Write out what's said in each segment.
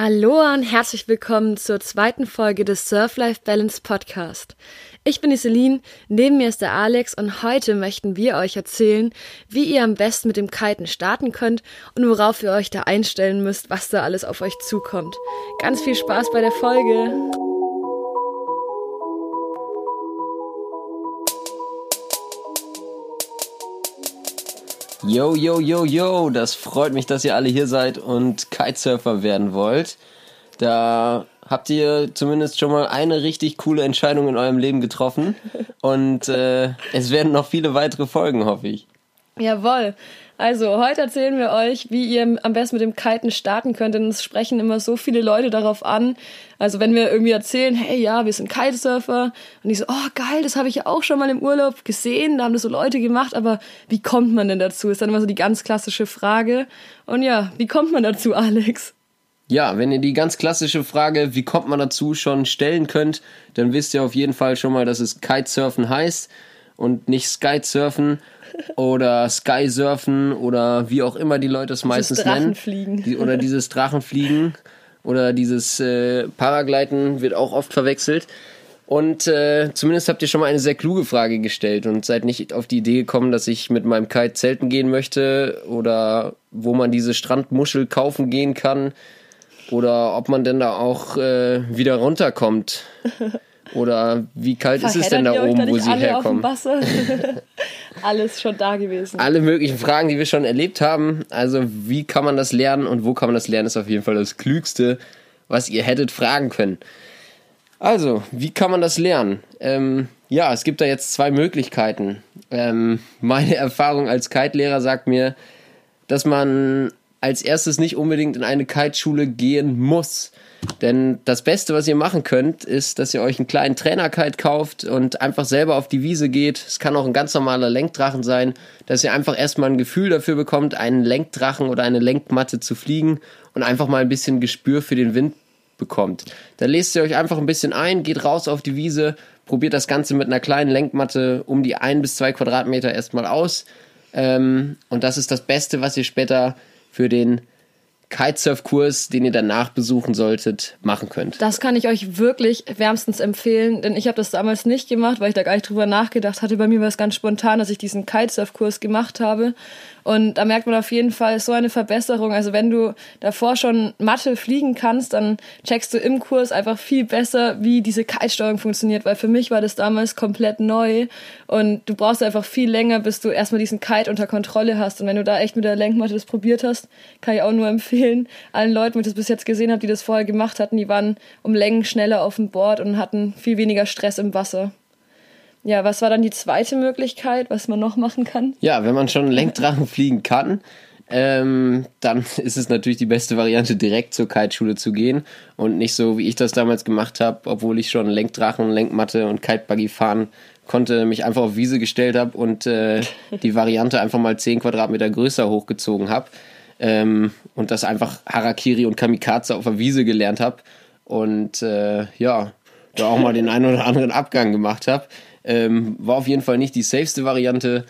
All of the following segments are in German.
Aloha und herzlich willkommen zur zweiten Folge des Surf Life Balance Podcast. Ich bin die Celine, neben mir ist der Alex und heute möchten wir euch erzählen, wie ihr am besten mit dem Kiten starten könnt und worauf ihr euch da einstellen müsst, was da alles auf euch zukommt. Ganz viel Spaß bei der Folge! Yo, yo, yo, yo, das freut mich, dass ihr alle hier seid und Kitesurfer werden wollt. Da habt ihr zumindest schon mal eine richtig coole Entscheidung in eurem Leben getroffen und äh, es werden noch viele weitere Folgen, hoffe ich. Jawohl. Also, heute erzählen wir euch, wie ihr am besten mit dem Kiten starten könnt, denn es sprechen immer so viele Leute darauf an. Also, wenn wir irgendwie erzählen, hey, ja, wir sind Kitesurfer, und die so, oh, geil, das habe ich ja auch schon mal im Urlaub gesehen, da haben das so Leute gemacht, aber wie kommt man denn dazu? Ist dann immer so die ganz klassische Frage. Und ja, wie kommt man dazu, Alex? Ja, wenn ihr die ganz klassische Frage, wie kommt man dazu, schon stellen könnt, dann wisst ihr auf jeden Fall schon mal, dass es Kitesurfen heißt und nicht Skysurfen oder Skysurfen oder wie auch immer die Leute es meistens nennen. Die, oder dieses Drachenfliegen oder dieses äh, Paragleiten wird auch oft verwechselt. Und äh, zumindest habt ihr schon mal eine sehr kluge Frage gestellt und seid nicht auf die Idee gekommen, dass ich mit meinem Kite zelten gehen möchte oder wo man diese Strandmuschel kaufen gehen kann oder ob man denn da auch äh, wieder runterkommt. Oder wie kalt ist es denn da oben, wo sie herkommen? Alles schon da gewesen. Alle möglichen Fragen, die wir schon erlebt haben. Also, wie kann man das lernen und wo kann man das lernen, ist auf jeden Fall das Klügste, was ihr hättet fragen können. Also, wie kann man das lernen? Ähm, ja, es gibt da jetzt zwei Möglichkeiten. Ähm, meine Erfahrung als Kite-Lehrer sagt mir, dass man als erstes nicht unbedingt in eine Kiteschule gehen muss. Denn das Beste, was ihr machen könnt, ist, dass ihr euch einen kleinen Trainerkite kauft und einfach selber auf die Wiese geht. Es kann auch ein ganz normaler Lenkdrachen sein, dass ihr einfach erstmal ein Gefühl dafür bekommt, einen Lenkdrachen oder eine Lenkmatte zu fliegen und einfach mal ein bisschen Gespür für den Wind bekommt. Dann lest ihr euch einfach ein bisschen ein, geht raus auf die Wiese, probiert das Ganze mit einer kleinen Lenkmatte um die ein bis zwei Quadratmeter erstmal aus. Ähm, und das ist das Beste, was ihr später für den Kitesurf-Kurs, den ihr danach besuchen solltet, machen könnt. Das kann ich euch wirklich wärmstens empfehlen, denn ich habe das damals nicht gemacht, weil ich da gar nicht drüber nachgedacht hatte. Bei mir war es ganz spontan, dass ich diesen Kitesurf-Kurs gemacht habe. Und da merkt man auf jeden Fall so eine Verbesserung. Also wenn du davor schon Mathe fliegen kannst, dann checkst du im Kurs einfach viel besser, wie diese Kite-Steuerung funktioniert, weil für mich war das damals komplett neu und du brauchst einfach viel länger, bis du erstmal diesen Kite unter Kontrolle hast. Und wenn du da echt mit der Lenkmatte das probiert hast, kann ich auch nur empfehlen, allen Leuten, die ich das bis jetzt gesehen habe, die das vorher gemacht hatten, die waren um Längen schneller auf dem Board und hatten viel weniger Stress im Wasser. Ja, was war dann die zweite Möglichkeit, was man noch machen kann? Ja, wenn man schon Lenkdrachen fliegen kann, ähm, dann ist es natürlich die beste Variante, direkt zur Kiteschule zu gehen und nicht so, wie ich das damals gemacht habe, obwohl ich schon Lenkdrachen, Lenkmatte und Kitebuggy fahren konnte, mich einfach auf Wiese gestellt habe und äh, die Variante einfach mal 10 Quadratmeter größer hochgezogen habe ähm, und das einfach Harakiri und Kamikaze auf der Wiese gelernt habe und äh, ja, da auch mal den einen oder anderen Abgang gemacht habe. Ähm, war auf jeden Fall nicht die safeste Variante.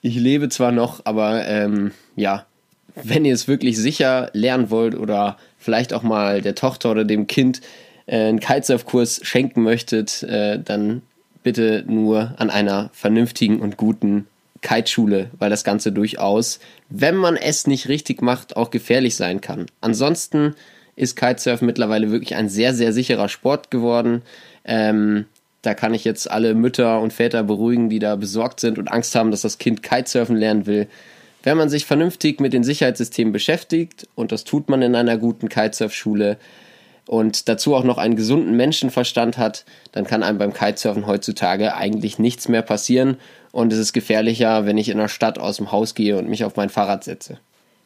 Ich lebe zwar noch, aber ähm, ja, wenn ihr es wirklich sicher lernen wollt oder vielleicht auch mal der Tochter oder dem Kind äh, einen Kitesurf-Kurs schenken möchtet, äh, dann bitte nur an einer vernünftigen und guten Kiteschule, weil das Ganze durchaus, wenn man es nicht richtig macht, auch gefährlich sein kann. Ansonsten ist Kitesurf mittlerweile wirklich ein sehr, sehr sicherer Sport geworden. Ähm, da kann ich jetzt alle Mütter und Väter beruhigen, die da besorgt sind und Angst haben, dass das Kind Kitesurfen lernen will. Wenn man sich vernünftig mit den Sicherheitssystemen beschäftigt, und das tut man in einer guten Kitesurf-Schule, und dazu auch noch einen gesunden Menschenverstand hat, dann kann einem beim Kitesurfen heutzutage eigentlich nichts mehr passieren. Und es ist gefährlicher, wenn ich in der Stadt aus dem Haus gehe und mich auf mein Fahrrad setze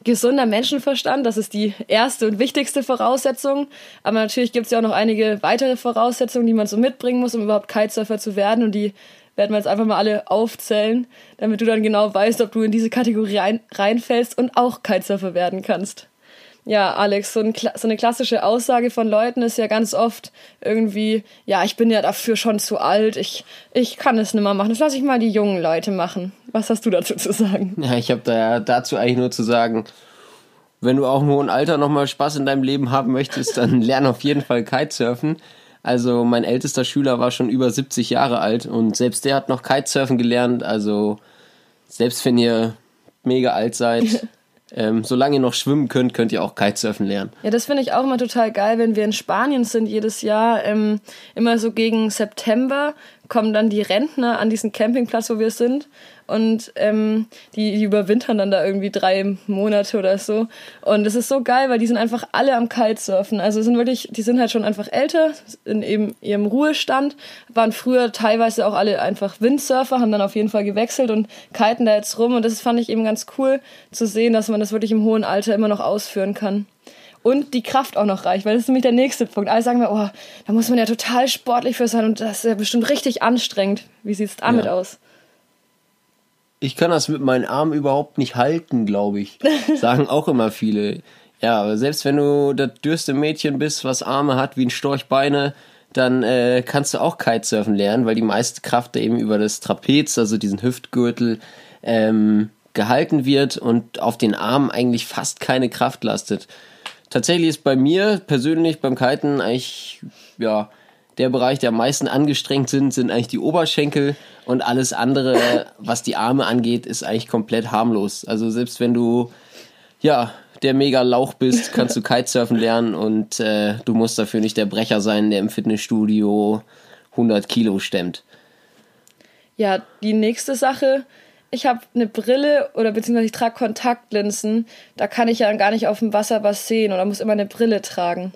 gesunder Menschenverstand, das ist die erste und wichtigste Voraussetzung. Aber natürlich gibt es ja auch noch einige weitere Voraussetzungen, die man so mitbringen muss, um überhaupt Kitesurfer zu werden. Und die werden wir jetzt einfach mal alle aufzählen, damit du dann genau weißt, ob du in diese Kategorie rein, reinfällst und auch Kitesurfer werden kannst. Ja, Alex, so, ein, so, eine klassische Aussage von Leuten ist ja ganz oft irgendwie, ja, ich bin ja dafür schon zu alt, ich, ich kann es nicht mehr machen, das lasse ich mal die jungen Leute machen. Was hast du dazu zu sagen? Ja, ich habe da dazu eigentlich nur zu sagen, wenn du auch im hohen Alter nochmal Spaß in deinem Leben haben möchtest, dann lern auf jeden Fall Kitesurfen. Also mein ältester Schüler war schon über 70 Jahre alt und selbst der hat noch Kitesurfen gelernt. Also selbst wenn ihr mega alt seid, ähm, solange ihr noch schwimmen könnt, könnt ihr auch Kitesurfen lernen. Ja, das finde ich auch immer total geil, wenn wir in Spanien sind jedes Jahr. Ähm, immer so gegen September kommen dann die Rentner an diesen Campingplatz, wo wir sind und ähm, die, die überwintern dann da irgendwie drei Monate oder so. Und es ist so geil, weil die sind einfach alle am Kitesurfen. Also sind wirklich, die sind halt schon einfach älter, in eben ihrem Ruhestand, waren früher teilweise auch alle einfach Windsurfer, haben dann auf jeden Fall gewechselt und kiten da jetzt rum. Und das fand ich eben ganz cool zu sehen, dass man das wirklich im hohen Alter immer noch ausführen kann und die Kraft auch noch reicht, weil das ist nämlich der nächste Punkt. Alle sagen mir, oh, da muss man ja total sportlich für sein und das ist ja bestimmt richtig anstrengend. Wie sieht es damit ja. aus? ich kann das mit meinen Armen überhaupt nicht halten, glaube ich. Sagen auch immer viele. Ja, aber selbst wenn du das dürste Mädchen bist, was Arme hat wie ein Storchbeine, dann äh, kannst du auch Kitesurfen lernen, weil die meiste Kraft eben über das Trapez, also diesen Hüftgürtel, ähm, gehalten wird und auf den Armen eigentlich fast keine Kraft lastet. Tatsächlich ist bei mir persönlich beim Kiten eigentlich, ja, der Bereich, der am meisten angestrengt sind, sind eigentlich die Oberschenkel und alles andere, was die Arme angeht, ist eigentlich komplett harmlos. Also selbst wenn du, ja, der mega Lauch bist, kannst du Kitesurfen lernen und äh, du musst dafür nicht der Brecher sein, der im Fitnessstudio 100 Kilo stemmt. Ja, die nächste Sache, ich habe eine Brille oder beziehungsweise ich trage Kontaktlinsen, da kann ich ja gar nicht auf dem Wasser was sehen oder muss immer eine Brille tragen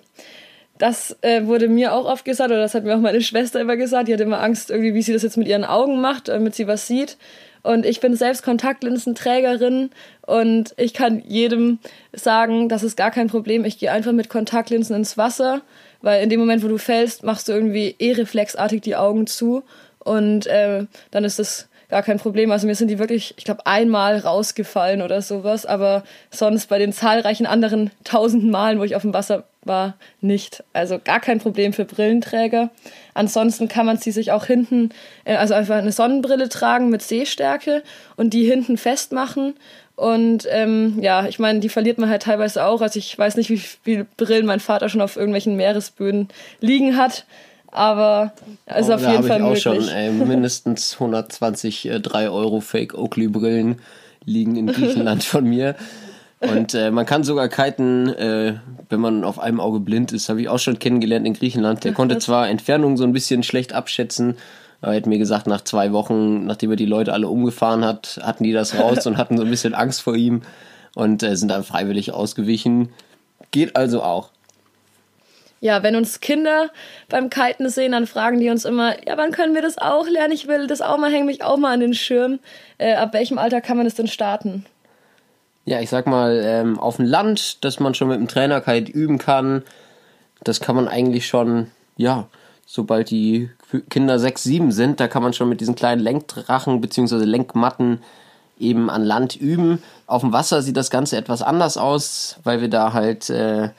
das äh, wurde mir auch oft gesagt, oder das hat mir auch meine Schwester immer gesagt. Die hat immer Angst, irgendwie, wie sie das jetzt mit ihren Augen macht, damit sie was sieht. Und ich bin selbst Kontaktlinsenträgerin und ich kann jedem sagen, das ist gar kein Problem. Ich gehe einfach mit Kontaktlinsen ins Wasser, weil in dem Moment, wo du fällst, machst du irgendwie eh reflexartig die Augen zu und äh, dann ist das gar kein Problem. Also mir sind die wirklich, ich glaube, einmal rausgefallen oder sowas, aber sonst bei den zahlreichen anderen tausenden Malen, wo ich auf dem Wasser war, nicht. Also gar kein Problem für Brillenträger. Ansonsten kann man sie sich auch hinten, äh, also einfach eine Sonnenbrille tragen mit Sehstärke und die hinten festmachen. Und ähm, ja, ich meine, die verliert man halt teilweise auch. Also ich weiß nicht, wie viele Brillen mein Vater schon auf irgendwelchen Meeresböden liegen hat aber ist oh, auf jeden Fall möglich. auch schon ey, mindestens 120 äh, 3 Euro Fake Oakley Brillen liegen in Griechenland von mir. Und äh, man kann sogar kiten, äh, wenn man auf einem Auge blind ist, habe ich auch schon kennengelernt in Griechenland. Der konnte zwar Entfernung so ein bisschen schlecht abschätzen, aber er hat mir gesagt, nach zwei Wochen, nachdem er die Leute alle umgefahren hat, hatten die das raus und hatten so ein bisschen Angst vor ihm und äh, sind dann freiwillig ausgewichen. Geht also auch ja, wenn uns Kinder beim Kiten sehen, dann fragen die uns immer, ja, wann können wir das auch lernen? Ich will das auch mal, hänge mich auch mal an den Schirm. Äh, ab welchem Alter kann man das denn starten? Ja, ich sag mal, ähm, auf dem Land, dass man schon mit dem Trainer Kite üben kann, das kann man eigentlich schon, ja, sobald die Kinder sechs, sieben sind, da kann man schon mit diesen kleinen Lenkdrachen bzw. Lenkmatten eben an Land üben. Auf dem Wasser sieht das Ganze etwas anders aus, weil wir da halt äh,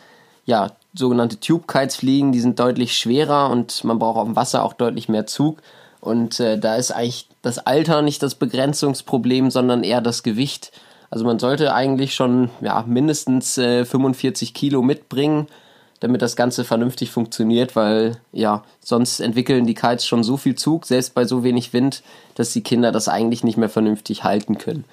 ja sogenannte Tube Kites fliegen, die sind deutlich schwerer und man braucht auf dem Wasser auch deutlich mehr Zug. Und äh, da ist eigentlich das Alter nicht das Begrenzungsproblem, sondern eher das Gewicht. Also man sollte eigentlich schon ja, mindestens äh, 45 Kilo mitbringen, damit das Ganze vernünftig funktioniert, weil ja, sonst entwickeln die Kites schon so viel Zug, selbst bei so wenig Wind, dass die Kinder das eigentlich nicht mehr vernünftig halten können.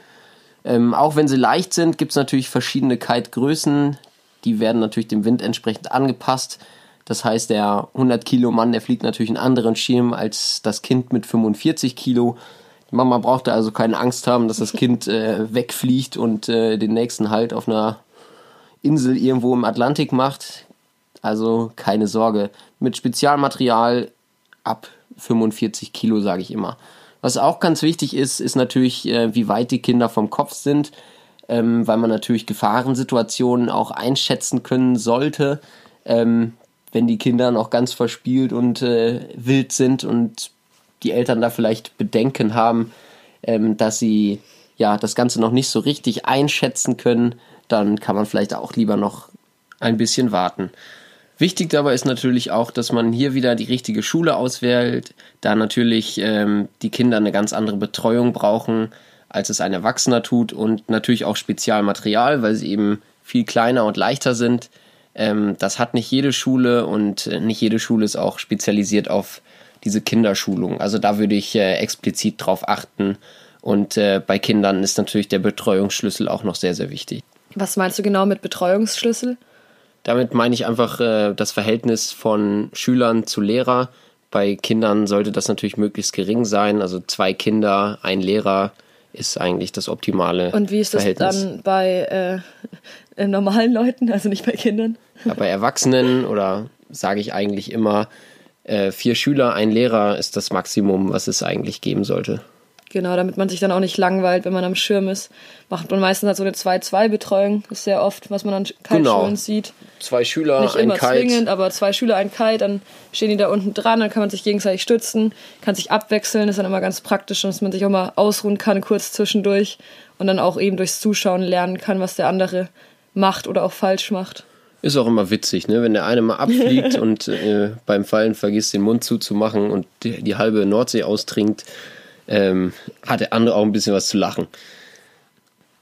Ähm, auch wenn sie leicht sind, gibt es natürlich verschiedene Kite-Größen. Die werden natürlich dem Wind entsprechend angepasst. Das heißt, der 100 Kilo Mann, der fliegt natürlich einen anderen Schirm als das Kind mit 45 Kilo. Die Mama braucht da also keine Angst haben, dass das Kind äh, wegfliegt und äh, den nächsten Halt auf einer Insel irgendwo im Atlantik macht. Also keine Sorge. Mit Spezialmaterial ab 45 Kilo, sage ich immer. Was auch ganz wichtig ist, ist natürlich, äh, wie weit die Kinder vom Kopf sind ähm, weil man natürlich Gefahrensituationen auch einschätzen können sollte, ähm, wenn die Kinder noch ganz verspielt und äh, wild sind und die Eltern da vielleicht Bedenken haben, ähm, dass sie ja das Ganze noch nicht so richtig einschätzen können, dann kann man vielleicht auch lieber noch ein bisschen warten. Wichtig dabei ist natürlich auch, dass man hier wieder die richtige Schule auswählt, da natürlich ähm, die Kinder eine ganz andere Betreuung brauchen als es ein Erwachsener tut und natürlich auch Spezialmaterial, weil sie eben viel kleiner und leichter sind. Ähm, das hat nicht jede Schule und äh, nicht jede Schule ist auch spezialisiert auf diese Kinderschulung. Also da würde ich äh, explizit drauf achten. Und äh, bei Kindern ist natürlich der Betreuungsschlüssel auch noch sehr, sehr wichtig. Was meinst du genau mit Betreuungsschlüssel? Damit meine ich einfach äh, das Verhältnis von Schülern zu Lehrer. Bei Kindern sollte das natürlich möglichst gering sein. Also zwei Kinder, ein Lehrer ist eigentlich das optimale Und wie ist das Verhältnis. dann bei äh, normalen Leuten, also nicht bei Kindern? Ja, bei Erwachsenen oder sage ich eigentlich immer, äh, vier Schüler, ein Lehrer ist das Maximum, was es eigentlich geben sollte. Genau, damit man sich dann auch nicht langweilt, wenn man am Schirm ist. Macht man meistens halt so eine 2-2-Betreuung. Das ist sehr oft, was man an Kiteschulen Genau. sieht. Zwei Schüler, Nicht ein immer Kite. zwingend, aber zwei Schüler, ein Kite, dann stehen die da unten dran, dann kann man sich gegenseitig stützen, kann sich abwechseln, ist dann immer ganz praktisch, dass man sich auch mal ausruhen kann, kurz zwischendurch und dann auch eben durchs Zuschauen lernen kann, was der andere macht oder auch falsch macht. Ist auch immer witzig, ne? wenn der eine mal abfliegt und äh, beim Fallen vergisst, den Mund zuzumachen und die, die halbe Nordsee austrinkt, ähm, hat der andere auch ein bisschen was zu lachen.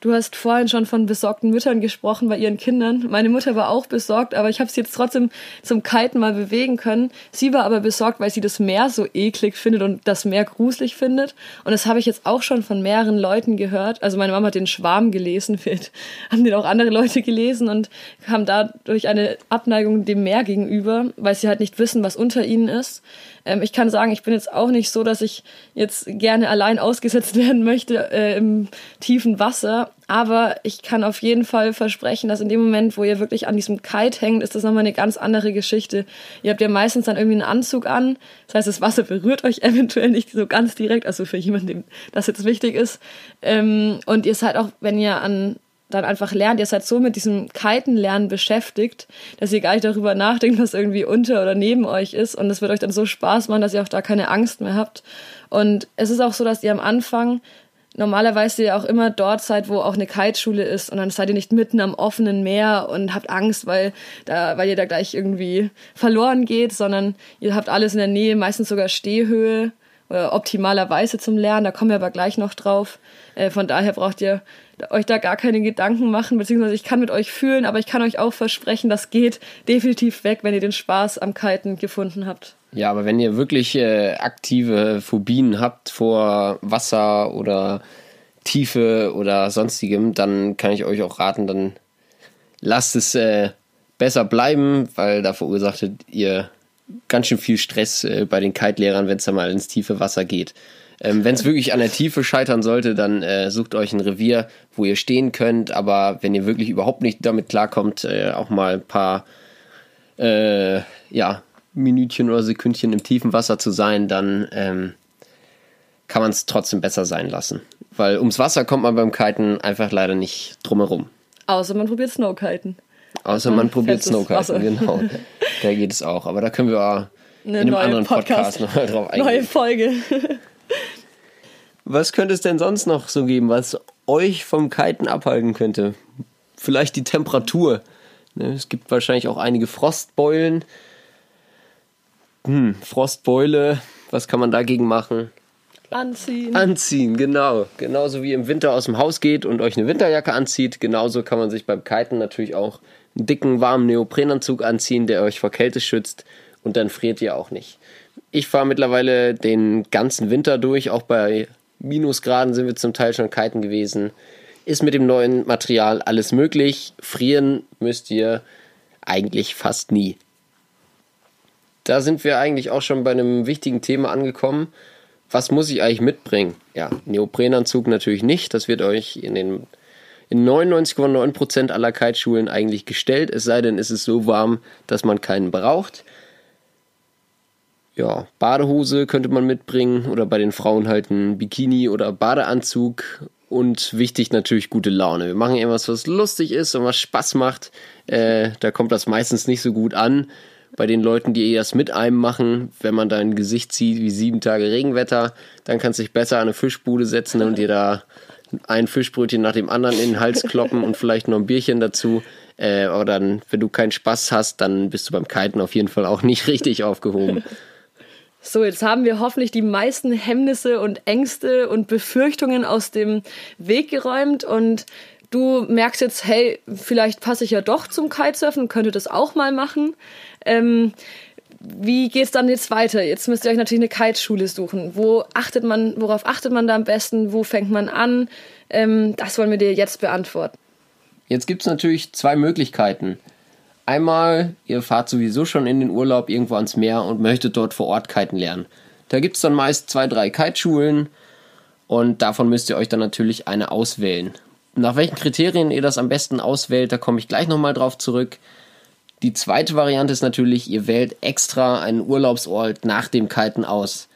Du hast vorhin schon von besorgten Müttern gesprochen bei ihren Kindern. Meine Mutter war auch besorgt, aber ich habe sie jetzt trotzdem zum Kiten mal bewegen können. Sie war aber besorgt, weil sie das Meer so eklig findet und das Meer gruselig findet. Und das habe ich jetzt auch schon von mehreren Leuten gehört. Also meine Mama hat den Schwarm gelesen, haben den auch andere Leute gelesen und haben dadurch eine Abneigung dem Meer gegenüber, weil sie halt nicht wissen, was unter ihnen ist. Ähm, ich kann sagen, ich bin jetzt auch nicht so, dass ich jetzt gerne allein ausgesetzt werden möchte äh, im tiefen Wasser. Aber ich kann auf jeden Fall versprechen, dass in dem Moment, wo ihr wirklich an diesem Kite hängt, ist das nochmal eine ganz andere Geschichte. Ihr habt ja meistens dann irgendwie einen Anzug an. Das heißt, das Wasser berührt euch eventuell nicht so ganz direkt, also für jemanden, dem das jetzt wichtig ist. Ähm, und ihr seid auch, wenn ihr an dann einfach lernt, ihr seid so mit diesem Kitenlernen beschäftigt, dass ihr gar nicht darüber nachdenkt, was irgendwie unter oder neben euch ist. Und es wird euch dann so Spaß machen, dass ihr auch da keine Angst mehr habt. Und es ist auch so, dass ihr am Anfang normalerweise ja auch immer dort seid, wo auch eine Kiteschule ist und dann seid ihr nicht mitten am offenen Meer und habt Angst, weil da, weil ihr da gleich irgendwie verloren geht, sondern ihr habt alles in der Nähe, meistens sogar Stehhöhe oder optimalerweise zum Lernen, da kommen wir aber gleich noch drauf. Äh, von daher braucht ihr euch da gar keine Gedanken machen, beziehungsweise ich kann mit euch fühlen, aber ich kann euch auch versprechen, das geht definitiv weg, wenn ihr den Spaß am Kiten gefunden habt. Ja, aber wenn ihr wirklich äh, aktive Phobien habt vor Wasser oder Tiefe oder sonstigem, dann kann ich euch auch raten, dann lasst es äh, besser bleiben, weil da verursachtet ihr ganz schön viel Stress äh, bei den Kite-Lehrern, wenn es da mal ins tiefe Wasser geht. Ähm, wenn es wirklich an der Tiefe scheitern sollte, dann äh, sucht euch ein Revier, wo ihr stehen könnt. Aber wenn ihr wirklich überhaupt nicht damit klarkommt, äh, auch mal ein paar äh, ja, Minütchen oder Sekündchen im tiefen Wasser zu sein, dann ähm, kann man es trotzdem besser sein lassen. Weil ums Wasser kommt man beim Kiten einfach leider nicht drumherum. Außer man probiert Snowkiten. Außer man probiert. Snowkiten, genau. Da geht es auch. Aber da können wir auch in einem anderen Podcast. Podcast, nochmal drauf eingehen. Neue Folge. Was könnte es denn sonst noch so geben, was euch vom Kiten abhalten könnte? Vielleicht die Temperatur. Ne, Es gibt wahrscheinlich auch einige Frostbeulen. Hm, Frostbeule, was kann man dagegen machen? Anziehen. Anziehen, genau. Genauso wie im Winter aus dem Haus geht und euch eine Winterjacke anzieht, genauso kann man sich beim Kiten natürlich auch einen dicken, warmen Neoprenanzug anziehen, der euch vor Kälte schützt und dann friert ihr auch nicht. Ich fahre mittlerweile den ganzen Winter durch, auch bei Minusgraden sind wir zum Teil schon kiten gewesen. Ist mit dem neuen Material alles möglich. Frieren müsst ihr eigentlich fast nie. Da sind wir eigentlich auch schon bei einem wichtigen Thema angekommen. Was muss ich eigentlich mitbringen? Ja, Neoprenanzug natürlich nicht. Das wird euch in den in 99,9% aller Kiteschulen eigentlich gestellt, es sei denn, es ist so warm, dass man keinen braucht. Ja, Badehose könnte man mitbringen oder bei den Frauen halt ein Bikini oder Badeanzug und wichtig natürlich gute Laune. Wir machen irgendwas, was lustig ist und was Spaß macht. Äh, da kommt das meistens nicht so gut an. Bei den Leuten, die das mit einem machen, wenn man da ein Gesicht zieht wie sieben Tage Regenwetter, dann kannst du dich besser an eine Fischbude setzen und dir da ein Fischbrötchen nach dem anderen in den Hals kloppen und vielleicht noch ein Bierchen dazu. Äh, aber dann, wenn du keinen Spaß hast, dann bist du beim Kiten auf jeden Fall auch nicht richtig aufgehoben. So, jetzt haben wir hoffentlich die meisten Hemmnisse und Ängste und Befürchtungen aus dem Weg geräumt und du merkst jetzt, hey, vielleicht passe ich ja doch zum Kitesurfen, könnte das auch mal machen. Ähm, wie geht's dann jetzt weiter? Jetzt müsst ihr euch natürlich eine Kiteschule suchen. Wo achtet man, worauf achtet man da am besten? Wo fängt man an? Ähm, das wollen wir dir jetzt beantworten. Jetzt gibt es natürlich zwei Möglichkeiten. Einmal, ihr fahrt sowieso schon in den Urlaub irgendwo ans Meer und möchtet dort vor Ort kiten lernen. Da gibt es dann meist zwei, drei Kiteschulen und davon müsst ihr euch dann natürlich eine auswählen. Nach welchen Kriterien ihr das am besten auswählt, da komme ich gleich nochmal drauf zurück. Die zweite Variante ist natürlich, ihr wählt extra einen Urlaubsort nach dem Kiten aus.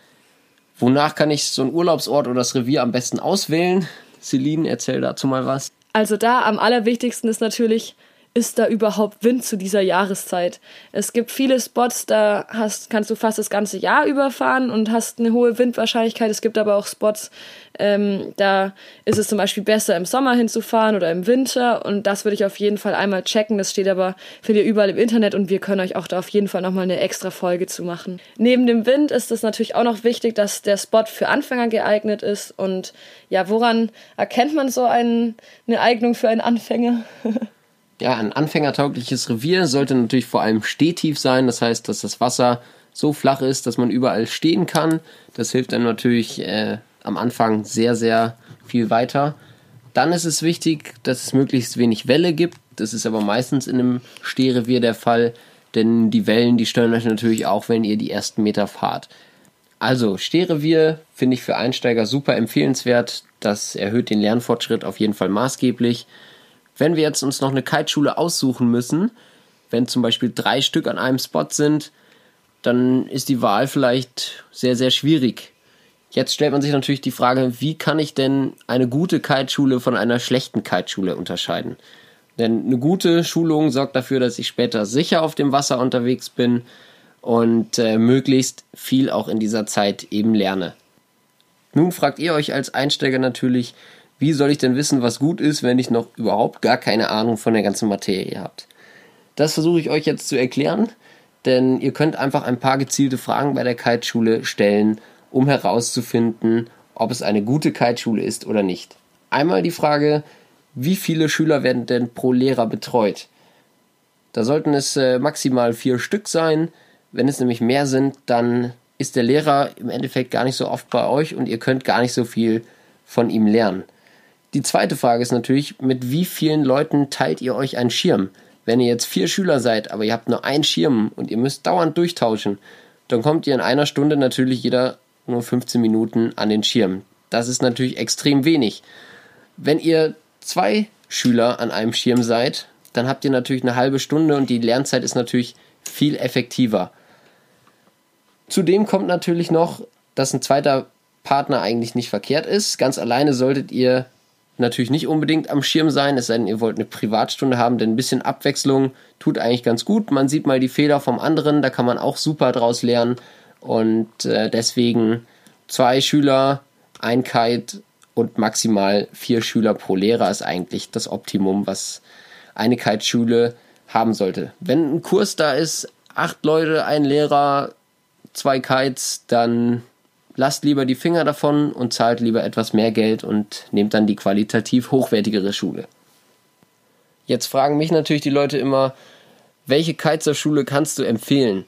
Wonach kann ich so einen Urlaubsort oder das Revier am besten auswählen? Celine, erzähl dazu mal was. Also da am allerwichtigsten ist natürlich, ist da überhaupt Wind zu dieser Jahreszeit? Es gibt viele Spots, da hast, kannst du fast das ganze Jahr überfahren und hast eine hohe Windwahrscheinlichkeit. Es gibt aber auch Spots, ähm, da ist es zum Beispiel besser, im Sommer hinzufahren oder im Winter. Und das würde ich auf jeden Fall einmal checken. Das steht aber für dir überall im Internet und wir können euch auch da auf jeden Fall nochmal eine extra Folge zu machen. Neben dem Wind ist es natürlich auch noch wichtig, dass der Spot für Anfänger geeignet ist. Und ja, woran erkennt man so einen, eine Eignung für einen Anfänger? ja, ein anfängertaugliches Revier sollte natürlich vor allem stehtief sein. Das heißt, dass das Wasser so flach ist, dass man überall stehen kann. Das hilft dann natürlich äh, am Anfang sehr, sehr viel weiter. Dann ist es wichtig, dass es möglichst wenig Welle gibt. Das ist aber meistens in einem Stehrevier der Fall, denn die Wellen, die stören euch natürlich auch, wenn ihr die ersten Meter fahrt. Also, Stehrevier finde ich für Einsteiger super empfehlenswert. Das erhöht den Lernfortschritt auf jeden Fall maßgeblich. Wenn wir jetzt uns noch eine Kiteschule aussuchen müssen, wenn zum Beispiel drei Stück an einem Spot sind, dann ist die Wahl vielleicht sehr, sehr schwierig. Jetzt stellt man sich natürlich die Frage, wie kann ich denn eine gute Kiteschule von einer schlechten Kiteschule unterscheiden? Denn eine gute Schulung sorgt dafür, dass ich später sicher auf dem Wasser unterwegs bin und äh, möglichst viel auch in dieser Zeit eben lerne. Nun fragt ihr euch als Einsteiger natürlich, wie soll ich denn wissen, was gut ist, wenn ich noch überhaupt gar keine Ahnung von der ganzen Materie habt? Das versuche ich euch jetzt zu erklären, denn ihr könnt einfach ein paar gezielte Fragen bei der Kiteschule stellen, um herauszufinden, ob es eine gute Kiteschule ist oder nicht. Einmal die Frage, wie viele Schüler werden denn pro Lehrer betreut? Da sollten es äh, maximal vier Stück sein. Wenn es nämlich mehr sind, dann ist der Lehrer im Endeffekt gar nicht so oft bei euch und ihr könnt gar nicht so viel von ihm lernen. Die zweite Frage ist natürlich, mit wie vielen Leuten teilt ihr euch einen Schirm? Wenn ihr jetzt vier Schüler seid, aber ihr habt nur einen Schirm und ihr müsst dauernd durchtauschen, dann kommt ihr in einer Stunde natürlich jeder nur 15 Minuten an den Schirm. Das ist natürlich extrem wenig. Wenn ihr zwei Schüler an einem Schirm seid, dann habt ihr natürlich eine halbe Stunde und die Lernzeit ist natürlich viel effektiver. Zudem kommt natürlich noch, dass ein zweiter Partner eigentlich nicht verkehrt ist. Ganz alleine solltet ihr natürlich nicht unbedingt am Schirm sein, es sei denn, ihr wollt eine Privatstunde haben, denn ein bisschen Abwechslung tut eigentlich ganz gut. Man sieht mal die Fehler vom anderen, da kann man auch super draus lernen. Und äh, deswegen zwei Schüler, ein Kite und maximal vier Schüler pro Lehrer ist eigentlich das Optimum, was eine Kite-Schule haben sollte. Wenn ein Kurs da ist, acht Leute, ein Lehrer, zwei Kites, dann lasst lieber die Finger davon und zahlt lieber etwas mehr Geld und nehmt dann die qualitativ hochwertigere Schule. Jetzt fragen mich natürlich die Leute immer, welche Kitesurf-Schule kannst du empfehlen?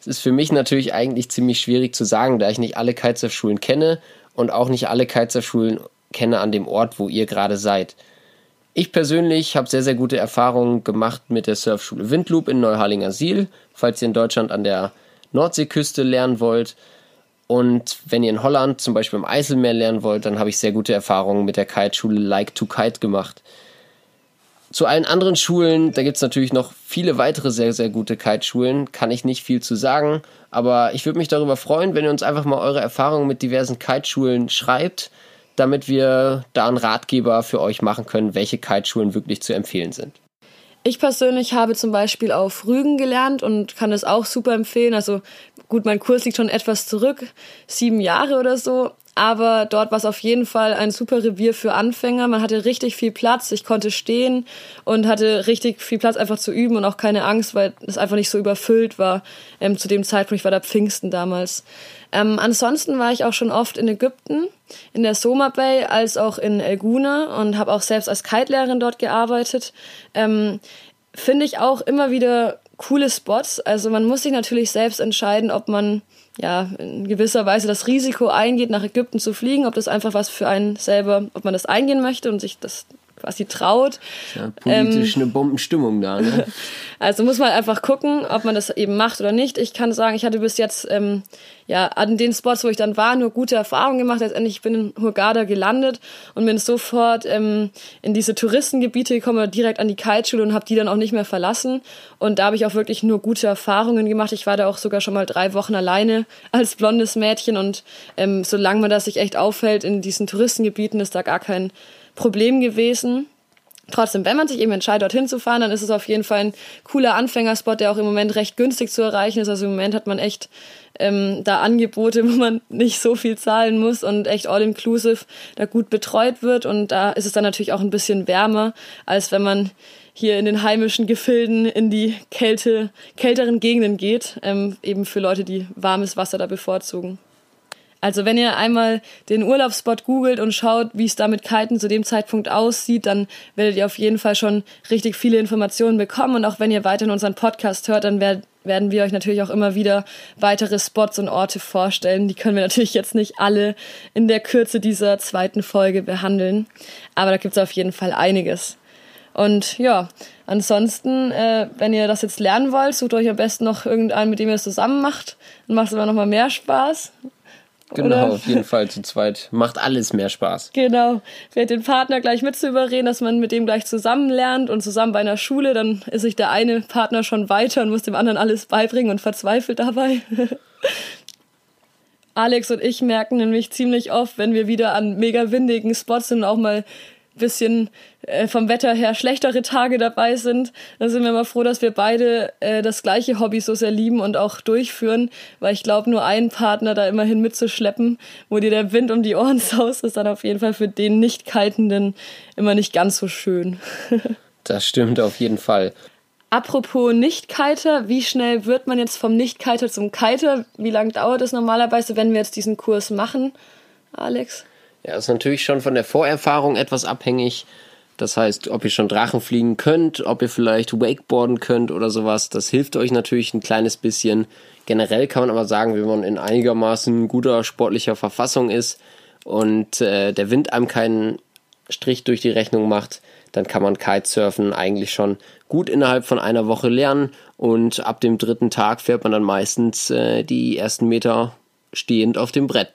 Es ist für mich natürlich eigentlich ziemlich schwierig zu sagen, da ich nicht alle Kitesurf-Schulen kenne und auch nicht alle Kitesurf-Schulen kenne an dem Ort, wo ihr gerade seid. Ich persönlich habe sehr, sehr gute Erfahrungen gemacht mit der Surfschule Windloop in Neuharlinger Siel, falls ihr in Deutschland an der Nordseeküste lernen wollt. Und wenn ihr in Holland zum Beispiel im Eiselmeer lernen wollt, dann habe ich sehr gute Erfahrungen mit der Kiteschule Like to Kite gemacht. Zu allen anderen Schulen, da gibt es natürlich noch viele weitere sehr, sehr gute Kiteschulen, kann ich nicht viel zu sagen, aber ich würde mich darüber freuen, wenn ihr uns einfach mal eure Erfahrungen mit diversen Kiteschulen schreibt, damit wir da einen Ratgeber für euch machen können, welche Kiteschulen wirklich zu empfehlen sind. Ich persönlich habe zum Beispiel auf Rügen gelernt und kann das auch super empfehlen. Also gut, mein Kurs liegt schon etwas zurück, sieben Jahre oder so, aber dort war es auf jeden Fall ein super Revier für Anfänger. Man hatte richtig viel Platz, ich konnte stehen und hatte richtig viel Platz einfach zu üben und auch keine Angst, weil es einfach nicht so überfüllt war ähm, zu dem Zeitpunkt. Ich war da Pfingsten damals. Ähm, ansonsten war ich auch schon oft in Ägypten, in der Soma Bay, als auch in Elguna und habe auch selbst als Kite-Lehrerin dort gearbeitet. Ähm, Finde ich auch immer wieder coole Spots. Also man muss sich natürlich selbst entscheiden, ob man ja, in gewisser Weise das Risiko eingeht, nach Ägypten zu fliegen, ob das einfach was für einen selber, ob man das eingehen möchte und sich das quasi traut. Ja, politisch ähm, eine Bombenstimmung da. Ne? Also muss man einfach gucken, ob man das eben macht oder nicht. Ich kann sagen, ich hatte bis jetzt ähm, ja an den Spots, wo ich dann war, nur gute Erfahrungen gemacht. Letztendlich bin ich in Hurghada gelandet und bin sofort ähm, in diese Touristengebiete gekommen, direkt an die Kiteschule und habe die dann auch nicht mehr verlassen. Und da habe ich auch wirklich nur gute Erfahrungen gemacht. Ich war da auch sogar schon mal drei Wochen alleine als blondes Mädchen und ähm, solange man das sich echt aufhält in diesen Touristengebieten, ist da gar kein Problem gewesen. Trotzdem, wenn man sich eben entscheidet, dorthin zu fahren, dann ist es auf jeden Fall ein cooler Anfängerspot, der auch im Moment recht günstig zu erreichen ist. Also im Moment hat man echt ähm, da Angebote, wo man nicht so viel zahlen muss und echt all-inclusive da gut betreut wird. Und da ist es dann natürlich auch ein bisschen wärmer, als wenn man hier in den heimischen Gefilden in die Kälte, kälteren Gegenden geht, ähm, eben für Leute, die warmes Wasser da bevorzugen. Also wenn ihr einmal den Urlaubsspot googelt und schaut, wie es da mit Kiten zu dem Zeitpunkt aussieht, dann werdet ihr auf jeden Fall schon richtig viele Informationen bekommen. Und auch wenn ihr weiterhin unseren Podcast hört, dann werdet werden wir euch natürlich auch immer wieder weitere Spots und Orte vorstellen. Die können wir natürlich jetzt nicht alle in der Kürze dieser zweiten Folge behandeln. Aber da gibt es auf jeden Fall einiges. Und ja, ansonsten, äh, wenn ihr das jetzt lernen wollt, sucht euch am besten noch irgendeinen, mit dem ihr es zusammen macht. Dann macht es immer noch mal mehr Spaß. Genau, Oder? auf jeden Fall zu zweit. Macht alles mehr Spaß. Genau. Wer den Partner gleich mit zu überreden, dass man mit dem gleich zusammen lernt und zusammen bei einer Schule, dann ist sich der eine Partner schon weiter und muss dem anderen alles beibringen und verzweifelt dabei. Alex und ich merken nämlich ziemlich oft, wenn wir wieder an mega windigen Spots sind und auch mal bisschen äh, vom Wetter her schlechtere Tage dabei sind, dann sind wir mal froh, dass wir beide äh, das gleiche Hobby so sehr lieben und auch durchführen, weil ich glaube, nur einen Partner da immerhin mitzuschleppen, wo dir der Wind um die Ohren saust, ist dann auf jeden Fall für den Nicht-Kitenden immer nicht ganz so schön. das stimmt auf jeden Fall. Apropos Nicht-Kiter, wie schnell wird man jetzt vom Nicht-Kiter zum Kiter? Wie lange dauert es normalerweise, wenn wir jetzt diesen Kurs machen, Alex? Ja, ist natürlich schon von der Vorerfahrung etwas abhängig. Das heißt, ob ihr schon Drachen fliegen könnt, ob ihr vielleicht Wakeboarden könnt oder sowas, das hilft euch natürlich ein kleines bisschen. Generell kann man aber sagen, wenn man in einigermaßen guter sportlicher Verfassung ist und äh, der Wind einem keinen Strich durch die Rechnung macht, dann kann man Kitesurfen eigentlich schon gut innerhalb von einer Woche lernen und ab dem dritten Tag fährt man dann meistens äh, die ersten Meter stehend auf dem Brett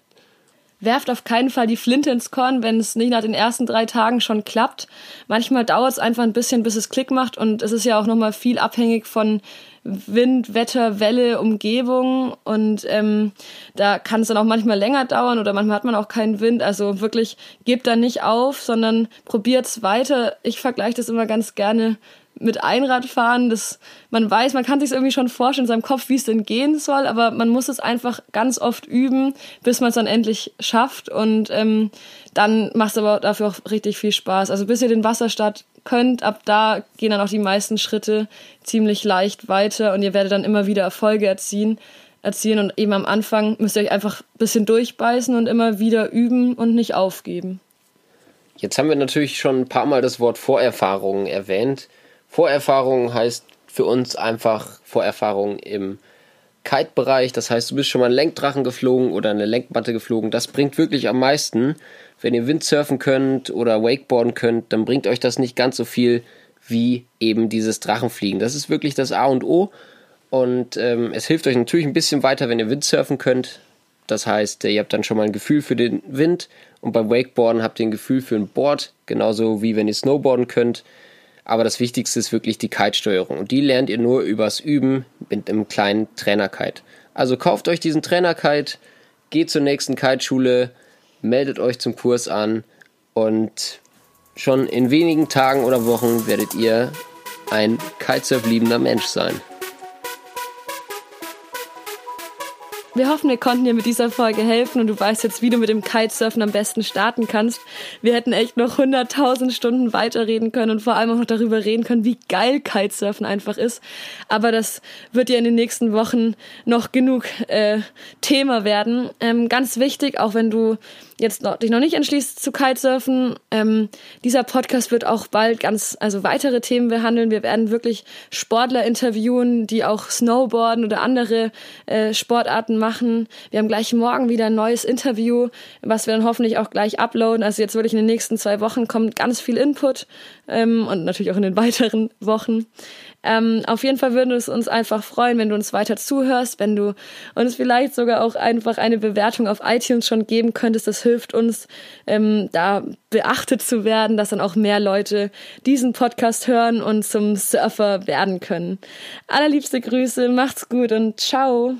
werft auf keinen Fall die Flinte ins Korn, wenn es nicht nach den ersten drei Tagen schon klappt. Manchmal dauert es einfach ein bisschen, bis es Klick macht und es ist ja auch nochmal viel abhängig von Wind, Wetter, Welle, Umgebung und ähm, da kann es dann auch manchmal länger dauern oder manchmal hat man auch keinen Wind. Also wirklich gebt da nicht auf, sondern probiert's weiter. Ich vergleiche das immer ganz gerne mit Einradfahren, das, man weiß, man kann sich irgendwie schon vorstellen in seinem Kopf, wie es denn gehen soll, aber man muss es einfach ganz oft üben, bis man es dann endlich schafft und ähm, dann macht es aber dafür auch richtig viel Spaß. Also bis ihr den Wasserstart könnt, ab da gehen dann auch die meisten Schritte ziemlich leicht weiter und ihr werdet dann immer wieder Erfolge erzielen, erzielen und eben am Anfang müsst ihr euch einfach ein bisschen durchbeißen und immer wieder üben und nicht aufgeben. Jetzt haben wir natürlich schon ein paar Mal das Wort Vorerfahrungen erwähnt. Vorerfahrung heißt für uns einfach Vorerfahrung im Kite-Bereich. Das heißt, du bist schon mal einen Lenkdrachen geflogen oder eine Lenkmatte geflogen. Das bringt wirklich am meisten. Wenn ihr Windsurfen könnt oder Wakeboarden könnt, dann bringt euch das nicht ganz so viel wie eben dieses Drachenfliegen. Das ist wirklich das A und O. Und ähm, es hilft euch natürlich ein bisschen weiter, wenn ihr Windsurfen könnt. Das heißt, ihr habt dann schon mal ein Gefühl für den Wind und beim Wakeboarden habt ihr ein Gefühl für ein Board, genauso wie wenn ihr Snowboarden könnt. Aber das Wichtigste ist wirklich die Kite-Steuerung. Und die lernt ihr nur übers Üben mit einem kleinen Trainer-Kite. Also kauft euch diesen Trainer-Kite, geht zur nächsten Kite-Schule, meldet euch zum Kurs an und schon in wenigen Tagen oder Wochen werdet ihr ein Kitesurf-liebender Mensch sein. Wir hoffen, wir konnten dir mit dieser Folge helfen und du weißt jetzt, wie du mit dem Kitesurfen am besten starten kannst. Wir hätten echt noch 100.000 Stunden weiterreden können und vor allem auch noch darüber reden können, wie geil Kitesurfen einfach ist. Aber das wird ja in den nächsten Wochen noch genug äh, Thema werden. Ähm, ganz wichtig, auch wenn du jetzt noch, dich noch nicht entschließt zu Kitesurfen, ähm, dieser Podcast wird auch bald ganz, also weitere Themen behandeln. Wir werden wirklich Sportler interviewen, die auch Snowboarden oder andere äh, Sportarten machen. Wir haben gleich morgen wieder ein neues Interview, was wir dann hoffentlich auch gleich uploaden. Also jetzt wirklich in den nächsten zwei Wochen kommt ganz viel Input ähm, und natürlich auch in den weiteren Wochen. Ähm, auf jeden Fall würde es uns einfach freuen, wenn du uns weiter zuhörst, wenn du uns vielleicht sogar auch einfach eine Bewertung auf iTunes schon geben könntest. Das hilft uns, ähm, da beachtet zu werden, dass dann auch mehr Leute diesen Podcast hören und zum Surfer werden können. Allerliebste Grüße, macht's gut und ciao.